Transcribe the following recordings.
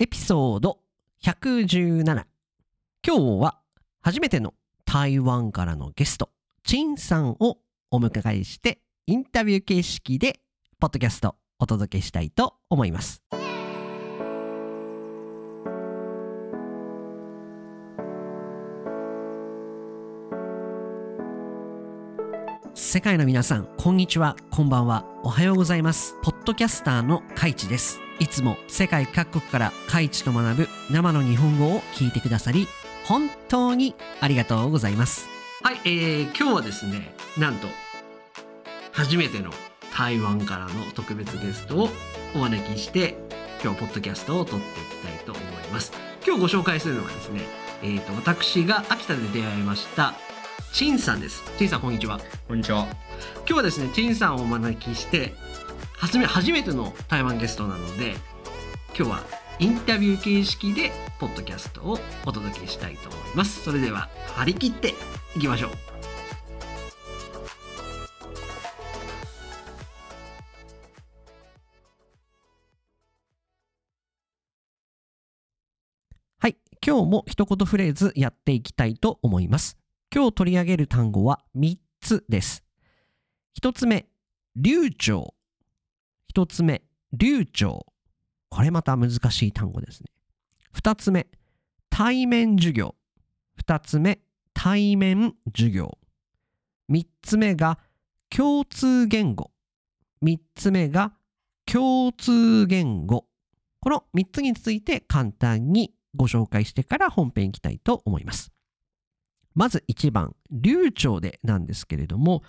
エピソード117今日は初めての台湾からのゲストチンさんをお迎えしてインタビュー形式でポッドキャストお届けしたいと思います。世界の皆さんこんにちはこんばんは。おはようございます。ポッドキャスターのカイチです。いつも世界各国からカイチと学ぶ生の日本語を聞いてくださり本当にありがとうございます。はい、えー、今日はですねなんと初めての台湾からの特別ゲストをお招きして今日ポッドキャストを撮っていきたいと思います。今日ご紹介するのはですねえーと、私が秋田で出会いましたチンさんです。チンさんこんにちは。こんにちは。今日はですねチンさんをお招きして初め初めての台湾ゲストなので今日はインタビュー形式でポッドキャストをお届けしたいと思います。それでは張り切っていきましょう。はい。今日も一言フレーズやっていきたいと思います。今日取り上げる単語は3つです。1つ目流暢。1つ目流暢。これまた難しい単語ですね。2つ目対面授業。2つ目対面授業。3つ目が共通言語。3つ目が共通言語。この3つについて簡単にご紹介してから本編いきたいと思います。まず1番流暢でなんですけれども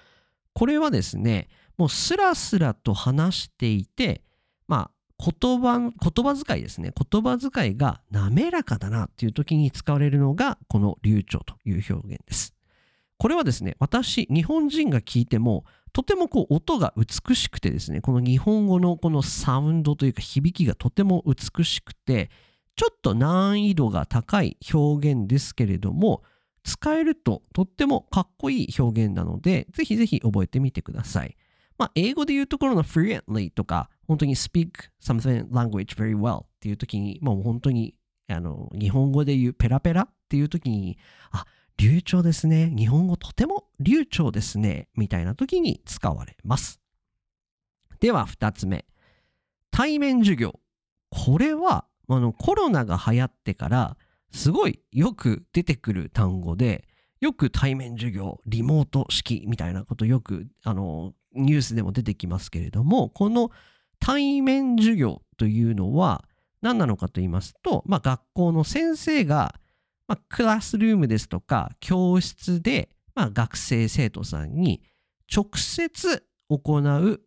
これはですねもうスラスラと話していてまあ言葉言葉遣いですね。言葉遣いが滑らかだなっていう時に使われるのがこの流暢という表現です。これはですね私日本人が聞いてもとてもこう音が美しくてですねこの日本語のこのサウンドというか響きがとても美しくてちょっと難易度が高い表現ですけれども使えるととってもかっこいい表現なのでぜひぜひ覚えてみてください。まあ、英語で言うところの fluently とか本当に speak something language very well っていう時にもう本当にあの日本語で言うペラペラっていう時にあ流暢ですね。日本語とても流暢ですね。みたいな時に使われます。では2つ目。対面授業。これはあのコロナが流行ってからすごいよく出てくる単語でよく対面授業リモート式みたいなことよくあのニュースでも出てきますけれどもこの対面授業というのは何なのかと言いますと、まあ、学校の先生が、まあ、クラスルームですとか教室で、まあ、学生生徒さんに直接行う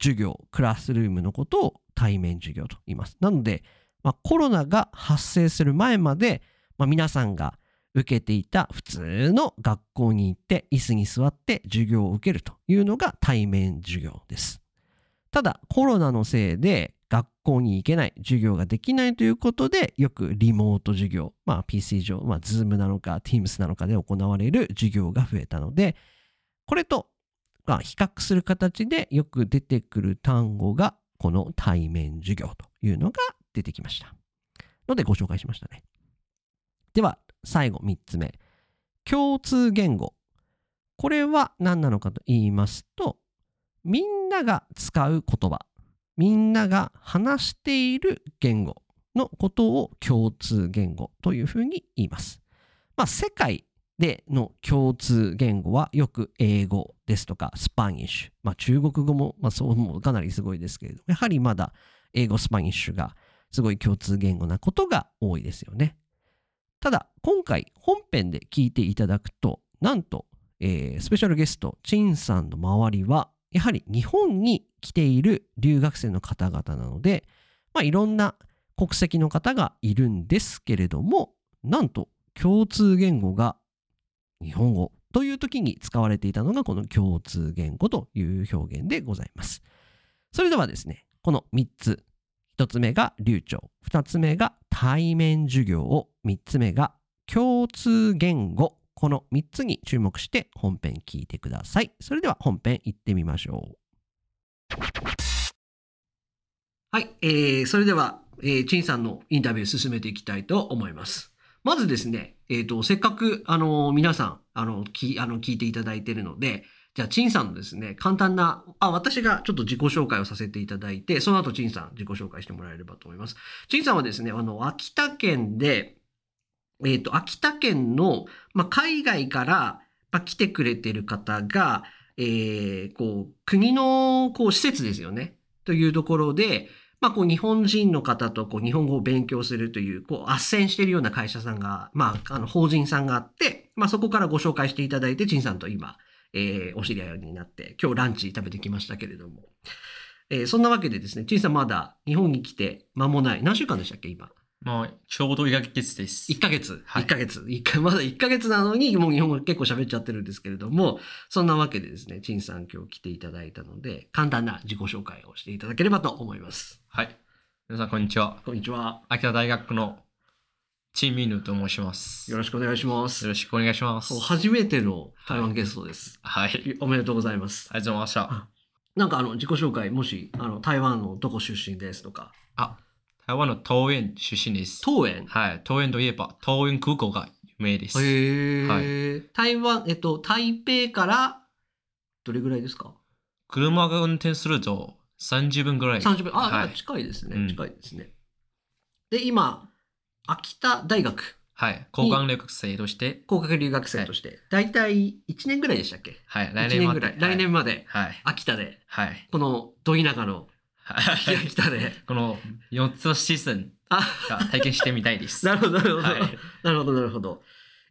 授業クラスルームのことを対面授業と言います。なのでまあ、コロナが発生する前まで、まあ、皆さんが受けていた普通の学校に行って椅子に座って授業を受けるというのが対面授業です。ただコロナのせいで学校に行けない授業ができないということでよくリモート授業、まあ、PC 上、まあ、Zoom なのか Teams なのかで行われる授業が増えたのでこれと、まあ、比較する形でよく出てくる単語がこの対面授業というのが出てきました。のでご紹介しましたね。では最後3つ目。共通言語。これは何なのかと言いますと、みんなが使う言葉、みんなが話している言語のことを共通言語というふうに言います。まあ、世界での共通言語はよく英語ですとか Spanish、まあ、中国語も、まあ、そうもかなりすごいですけれども、やはりまだ英語、 Spanish がすごい共通言語なことが多いですよね。ただ、今回本編で聞いていただくと、なんと、えー、スペシャルゲスト、チンさんの周りは、やはり日本に来ている留学生の方々なので、まあ、いろんな国籍の方がいるんですけれども、なんと共通言語が日本語という時に使われていたのがこの共通言語という表現でございます。それではですね、この3つ1つ目が流暢、2つ目が対面授業を、3つ目が共通言語、この3つに注目して本編聞いてください。それでは本編行ってみましょう。はい、えー、それでは、えー、陳さんのインタビュー進めていきたいと思います。まずですね、えっ、と、せっかく、あの、皆さん、あの、き、あの、聞いていただいているので、じゃあ、陳さんのですね、簡単な、あ、私がちょっと自己紹介をさせていただいて、その後、陳さん、自己紹介してもらえればと思います。陳さんはですね、あの、秋田県で、えっ、と、秋田県の、まあ、海外から、まあ、来てくれてる方が、えーこう、国の、こう、施設ですよね。というところで、まあ、こう、日本人の方と、こう、日本語を勉強するという、こう、斡旋しているような会社さんが、まあ、あの、法人さんがあって、まあ、そこからご紹介していただいて、陳さんと今、えーお知り合いになって、今日ランチ食べてきましたけれども。えーそんなわけでですね、陳さんまだ日本に来て間もない。何週間でしたっけ、今？まあ、ちょうど1ヶ月です。1ヶ月。はい1ヶ月。一回まだ1ヶ月なのに、もう日本語結構喋っちゃってるんですけれども、そんなわけでですね、陳さん今日来ていただいたので、簡単な自己紹介をしていただければと思います。はい。皆さん、こんにちは。こんにちは。秋田大学のチーミーヌと申します。よよろしくお願いします。ろしくお願いします。初めての台湾ゲストです。はい。ありおめでとうございます。がとうございました。なんかあの自己紹介、もしあの台湾のどこ出身ですとか、あ、台湾の桃園出身です。桃園？はい。桃園といえば、桃園空港が有名です。へはー台湾、えっと、台北からどれぐらいですか？車が運転すると30分ぐらい。30分？あ、はい近いですね。うん近いですね。で、今、秋田大学、はい。交換留学生として、工学留学生として、だいたい1年ぐらいでしたっけ？はい。?1 来年まで。年ぐらい。来年まで、はい。秋田で、はい。このど田舎のはい。秋田で。この4つのシーズンあ、が体験してみたいです。なるほど、なるほど。はい。なるほど、なるほど。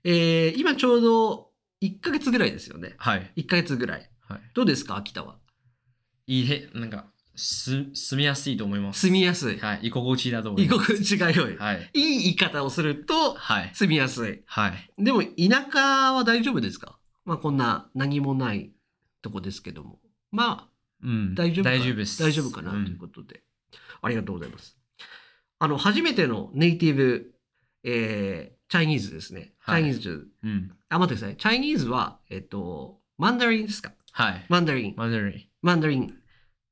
えー、今ちょうど1ヶ月ぐらいですよね。はい。1ヶ月ぐらい。はい。どうですか、秋田は？いいへ、なんか、す、住みやすいと思います。住みやすい。はい。居心地だと思い居ます。心地が良い。はい。いい言い方をすると、はい。住みやすい。はい。でも、田舎は大丈夫ですか？まあ、こんな何もないとこですけども。まあ、うん。大丈夫か大丈夫です。大丈夫かな、うんということで。ありがとうございます。あの、初めてのネイティブ、えー、チャイニーズですね。チはいャイニーズ、うん。あ、待ってください。チャイニーズは、えっと、マンダリンですか？はい。マンダリン。マンダリン。マンダリン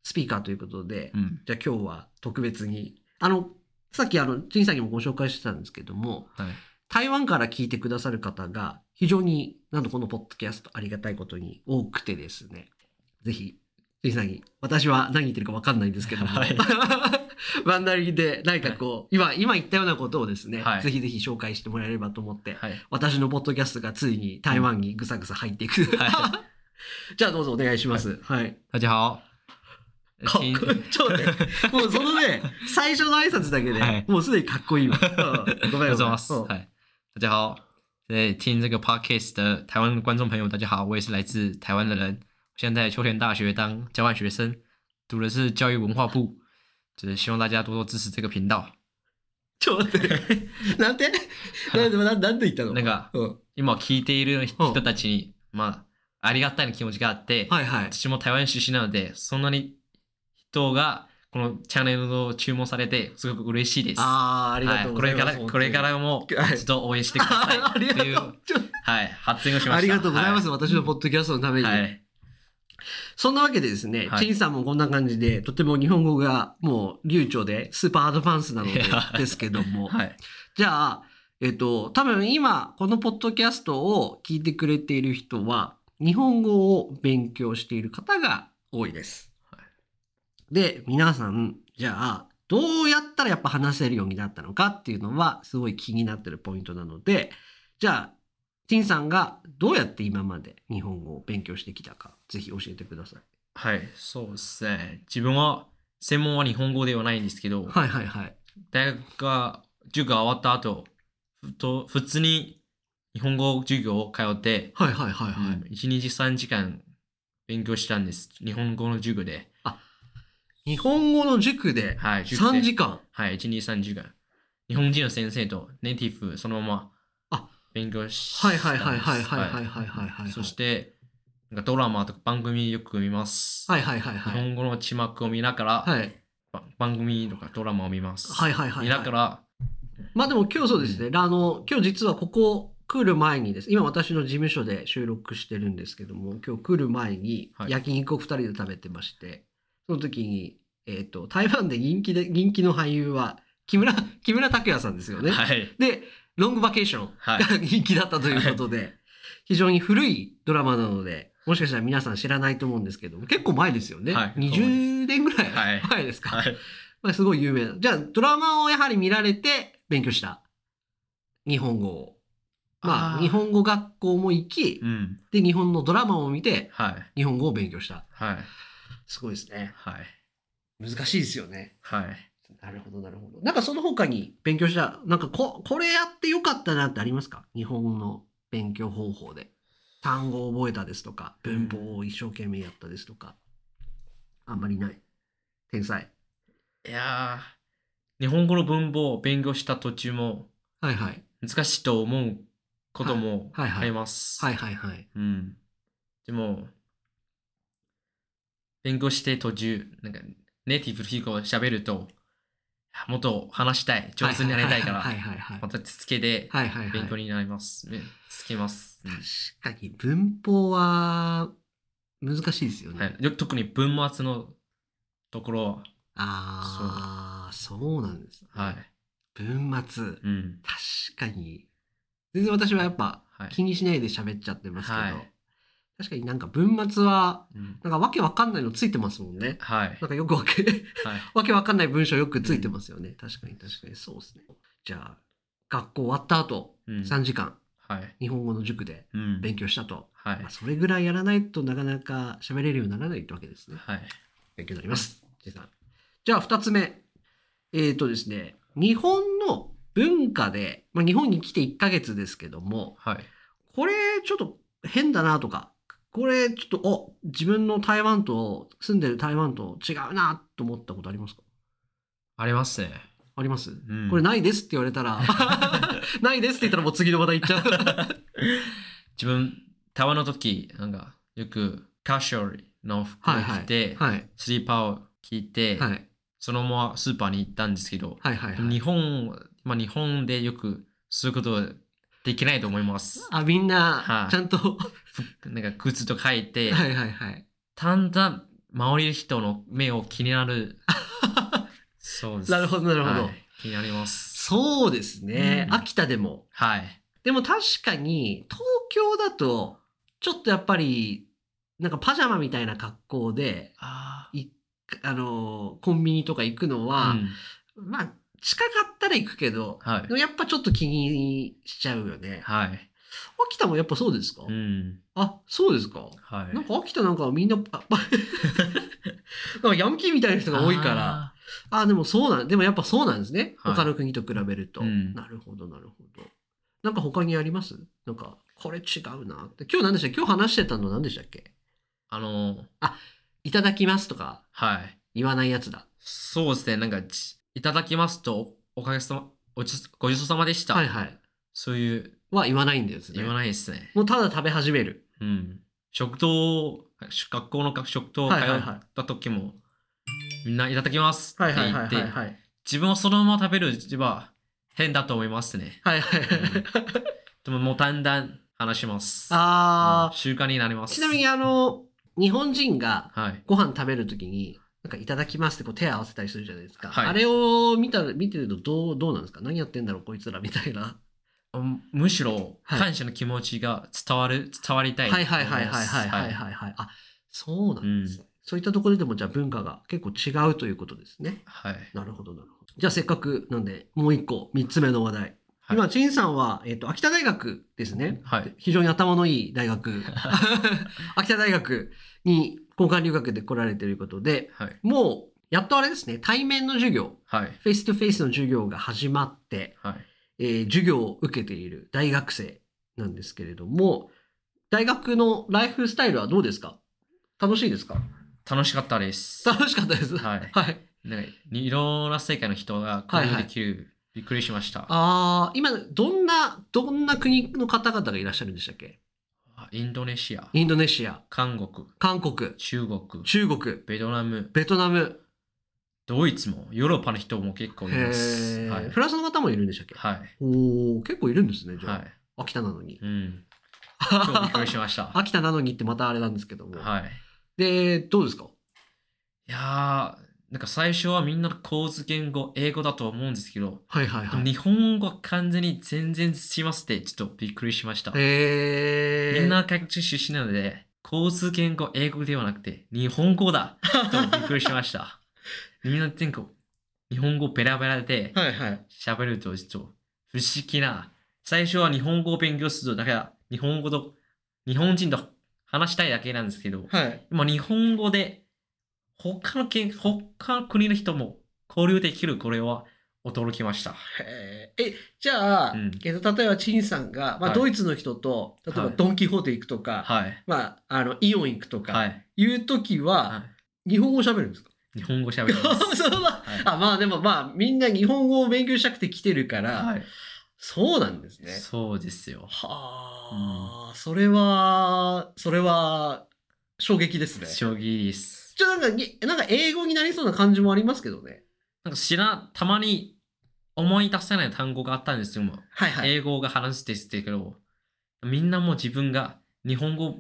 スピーカーということで、うん。じゃあ今日は特別に、あの、さっきあの、陳さんにもご紹介してたんですけども、はい。台湾から聞いてくださる方が非常に、なんとこのポッドキャストありがたいことに多くてですね、ぜひ、陳さんに、私は何言ってるかわかんないんですけども、はい マンダリンで何かこう、今、今言ったようなことをですね、はいぜひぜひ紹介してもらえればと思って、はい。私のポッドキャストがついに台湾にぐさぐさ入っていく。は じゃあどうぞお願いします。はい。大家好。かっこいい。ちょっと待って。もうそのね、最初の挨拶だけで、はいもうすでにかっこいいわ。うんごめんごめん。大家好。うん嗨，大家好。在听这个 podcast 的台湾观众朋友，大家好，我也是来自台湾的人，我现在在秋田大学当交换学生，读的是教育文化部，就是希望大家多多支持这个频道。ちょっと待って。なんでなんでななんで言ったの？なんかうん。今聞いている人たちに、まあ、ありがたいな気持ちがあって、はいはい。私も台湾出身なので、そんなに人がこのチャンネルを注文されて、すごく嬉しいです。ああ、ありがとうございます。はい、これから、これからもはいずっと応援してください。あありがとうはい、発言をしました。ありがとうございます。は私のポッドキャストのために。はい。そんなわけでですね、はい。チンさんもこんな感じで、とても日本語がもう流暢で、スーパーアドバンスなのでですけども、はい。じゃあ、えっと、多分今、このポッドキャストを聞い。てくれてい。る人は、日本語を勉強してい。る方が多い。です。で、皆さん、じゃあ、どうやったらやっぱ話せるようになったのかっていうのは、すごい気になってるポイントなので、じゃあ、ティンさんがどうやって今まで日本語を勉強してきたか、ぜひ教えてください。はい、そうですね。自分は、専門は日本語ではないんですけど、はいはいはい。大学が、授業が終わった後、ふと普通に日本語授業を通って、はいはいはいはい。うん1日3時間勉強したんです。日本語の授業で。日本語の塾ではい、塾で3時間。はい、1、2、3時間。日本人の先生とネイティブそのまあま勉強したんです。はいはいはいはいはいはいはいはいはい。そして、なんかドラマとか番組よく見ます。はいはいはいはい。日本語の字幕を見ながら、はい。ば番組とかドラマを見ます。はいはいはいはい見ながら、まあでも今日そうですね。あの、今日実はここ来る前にです。今私の事務所で収録してるんですけども、今日来る前にはい焼肉を二人で食べてまして、その時に、えっ、と、台湾で人気で、人気の俳優は木村、木村拓哉さんですよね。はい。で、ロングバケーションはいが人気だったということで、非常に古いドラマなので、もしかしたら皆さん知らないと思うんですけども、結構前ですよね。はい20年ぐらはいい前ですか。はい。まあ、すごい有名な。じゃあ、ドラマをやはり見られて勉強した。日本語を。まあ、あー日本語学校も行きう、ん。で、日本のドラマを見て、はい。日本語を勉強した。はい。すごいですね。はい。難しいですよね。はい。なるほど、なるほど。なんかその他に勉強した、なんかこ、これやってよかったなってありますか？日本の勉強方法で。単語を覚えたですとか、文法を一生懸命やったですとか。あんまりない。天才。いやー、日本語の文法を勉強した途中もはいはい。難しいと思うこともあります。はいはいはい。うん。でも、勉強して途中、なんかネイティブの人が喋ると、もっと話したい、上手になりたいから、はいはいはい。またつけではいはいはい。勉強になります。ねつけます。うん確かに文法は難しいですよね。はい、よ特に文末のところは、ああ、そうなんです、ね。はい。文末。うん。確かに。全然私はやっぱはい。気にしないで喋っちゃってますけど、はい確かになんか文末は、うんなんかわけわかんないのついてますもんね。はい。なんかよくわけ、はい。わけわかんない文章よくついてますよね。確かに確かにそうですね。じゃあ、学校終わった後、うん3時間、はい。日本語の塾でうん。勉強したと。はいまあ、。それぐらいやらないとなかなか喋れるようにならないってわけですね。はい。勉強になります。じゃあ、二つ目。えっ、とですね、日本の文化で、まあ、日本に来て1ヶ月ですけども、はい。これちょっと変だなとか、これちょっと、お、自分の台湾と、住んでる台湾と違うなと思ったことありますか？ありますね。あります、うんこれないですって言われたら、ないですって言ったらもう次の話題いっちゃう。自分、台湾の時、なんか、よくカシュアルの服をはいはい着て、はい。スリーパーを着て、はい。そのままスーパーに行ったんですけど、はいはいはい。本、まあ日本でよくそういうことはできないと思います。あ、みんなは、いちゃんと、はなんか靴と書いて、いはいはい。だんだん周りの人の目を気になる。そうです。なるほどなるほどはい気になります。そうですね。うん秋田でも。はい。でも確かに、東京だと、ちょっとやっぱり、なんかパジャマみたいな格好で、あいあのーコンビニとか行くのあ。は、うんまあ、近かったら行くけど、はいでもやっぱちょっと気にしちゃうよね。はい。秋田もやっぱそうですか、うん。あ、そうですかはい。なんか秋田なんかみんな、あ なんかヤンキーみたいな人が多いから。あでもそうなん、でもやっぱそうなんですね。はい他の国と比べると。うんなるほど、なるほど。なんか他にあります？なんか、これ違うなって。今日何でしたっけ？今日話してたの何でしたっけ？あの、いただきますとかはい。言わないやつだ。そうですね。なんか、ちいただきますと、おかげさま、おちごちそうさまでした。はいはい。そういう、は言わないんですね。言わないですね。もうただ食べ始める。うん。食堂、学校の食堂通はいはいはいった時も、みんないただきますって言って、はい。自分をそのまま食べる自分は変だと思いますね。はいはいはい。でももうだんだん話します。あうん習慣になりまー、す。ちなみにあの、日本人がはい。ご飯食べるときに、なんかいただきますってこう手を合わせたりするじゃないですか。はいあれを見たら、見てるとどう、どうなんですか？何やってんだろうこいつらみたいな。うんむしろはい感謝の気持ちが伝わる、伝わりたいはい。はいはいはいはいはいはいはい。あ、そうなんですね。そういったところでもじゃあ文化が結構違うということですね。はい。なるほどなるほど。じゃあせっかくなんで、もう一個、三つ目の話題。はい今、陳さんは、えっ、と、秋田大学ですね。はい。非常に頭のいい大学。秋田大学に交換留学で来られていることで、はい。もう、やっとあれですね、対面の授業、はい。 face to face の授業が始まって、はい。えー授業を受けている大学生なんですけれども、大学のライフスタイルはどうですか？楽しいですか？楽しかったです。楽しかったです。はい。はい。なんかいろんな世界の人が交流できる。びっくりしました。ああ、今、どんな、どんな国の方々がいらっしゃるんでしたっけ？インドネシア、インドネシア、韓国、韓国、中国、中国、ベトナム、ベトナム、ドイツも、ヨーロッパの人も結構います。はい。フランスの方もいるんでしたっけ？はい。おお結構いるんですね、じゃあ。はい。秋田なのに。うん。超びっくりしました。秋田なのにってまたあれなんですけども。はい。で、どうですか？いやー、なんか最初はみんなの構図言語、英語だと思うんですけど、はいはいはい。日本語は完全に全然違いますって、ちょっとびっくりしました。えー、みんな外国人出身なので、構図言語、英語ではなくて、日本語だとびっくりしました。みんな全国、日本語ベラベラではいはい。喋ると、ちょっと不思議な。最初は日本語を勉強すると、だから日本語と、日本人と話したいだけなんですけど、はい。今日本語で他の県、他の国の人も交流できる、これは驚きました。へーえ、じゃあ、うんえっと、例えば、陳さんが、まあ、はいドイツの人と、例えば、はいドン・キホーテ行くとか、はい。まあ、あの、イオン行くとか、はい。いうときは、は日本語喋るんですか？い、日本語喋ります。そうだはいあ、まあでもまあ、みんな日本語を勉強したくて来てるから、はい。そうなんですね。そうですよ。はあ、それは、それは、衝撃ですね。将棋です。ちょっとなんかに、なんか英語になりそうな感じもありますけどね。なんか知ら、たまに思い出せない単語があったんですよ。はいはい。英語が話してってけど、みんなも自分が日本語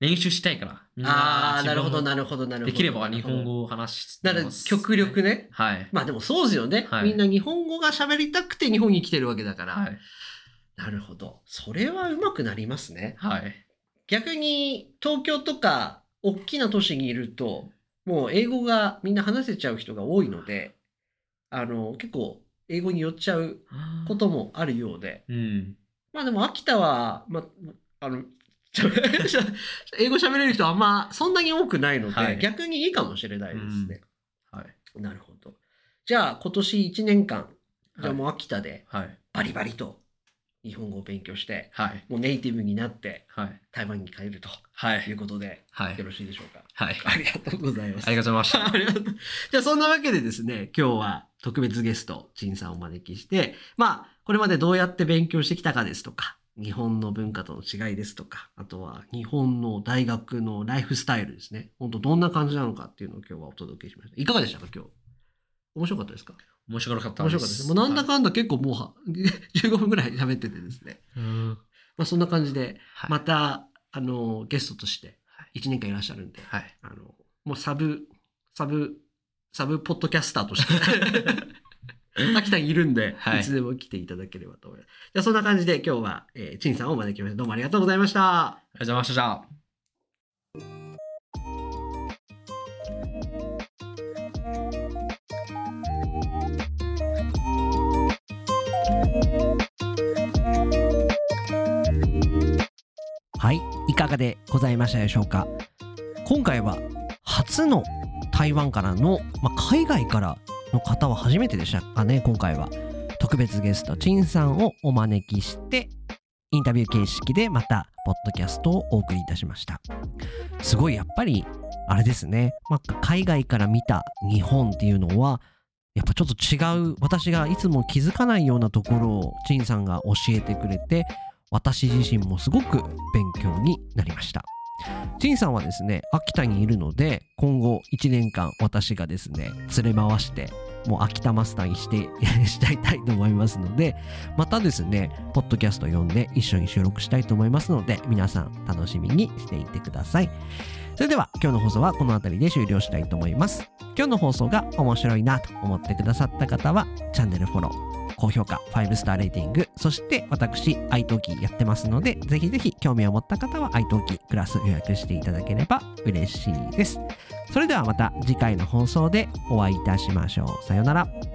練習したいから。ああ、なるほど、なるほど、なるほど。できれば日本語を話してなるほど。ます極力ね。はい。まあでもそうですよね。はいみんな日本語が喋りたくて日本に来てるわけだから。はい。なるほど。それは上手くなりますね。はい。逆に東京とか大きな都市にいると、もう英語がみんな話せちゃう人が多いので、あの、結構英語に寄っちゃうこともあるようで。うん。まあでも秋田は、まあ、あの、英語喋れる人はあんまそんなに多くないので、はい逆にいいかもしれないですね。はい。なるほど。じゃあ今年1年間、じゃあはいもう秋田ではい。バリバリと日本語を勉強して、はい。もうネイティブになってはい。台湾に帰るとはいいうことで、はいよ。ろしいでしょうか？はい。ありがとうございます。ありがとうございまし ありがとう。じゃあそんなわけでですね、今日は特別ゲスト、陳さんをお招きして、まあ、これまでどうやって勉強してきたかですとか、日本の文化との違いですとか、あとは日本の大学のライフスタイルですね。本当どんな感じなのかっていうのを今日はお届けしました。いかがでしたか、今日？面白かったですか？た。面白かった面白かったです。もうなんだかんだ結構もう は15分ぐらい喋っててですね。うん。まあそんな感じで、はい。また、あの、ゲストとしてはい1年間いらっしゃるんで、はい。あの、もうサブ、サブ、サブポッドキャスターとして、秋田にいるんで、はいい、つでも来ていただければと思います。じゃあそんな感じで今日は、えー、陳さんをお招きしました。どうもありがとうございました。ありがとうございました。はい、いかがでございましたでしょうか。今回は初の台湾からの、まあ、海外からの方は初めてでしたかね、今回は。特別ゲスト、陳さんをお招きして、インタビュー形式でまた、ポッドキャストをお送りいたしました。すごい、やっぱり、あれですね、まあ、海外から見た日本っていうのは、やっぱちょっと違う、私がいつも気づかないようなところを、陳さんが教えてくれて、私自身もすごく勉強になりました。陳さんはですね、秋田にいるので、今後1年間私がですね、連れ回して、もう秋田マスターにして、したいたいと思いますので、またですね、ポッドキャスト読んで一緒に収録したいと思いますので、皆さん楽しみにしていてください。それでは今日の放送はこの辺りで終了したいと思います。今日の放送が面白いなと思ってくださった方は、チャンネルフォロー、高評価、5スターレーティング、そして私、iTalki やってますので、ぜひぜひ興味を持った方は iTalki クラス予約していただければ嬉しいです。それではまた次回の放送でお会いいたしましょう。さようなら。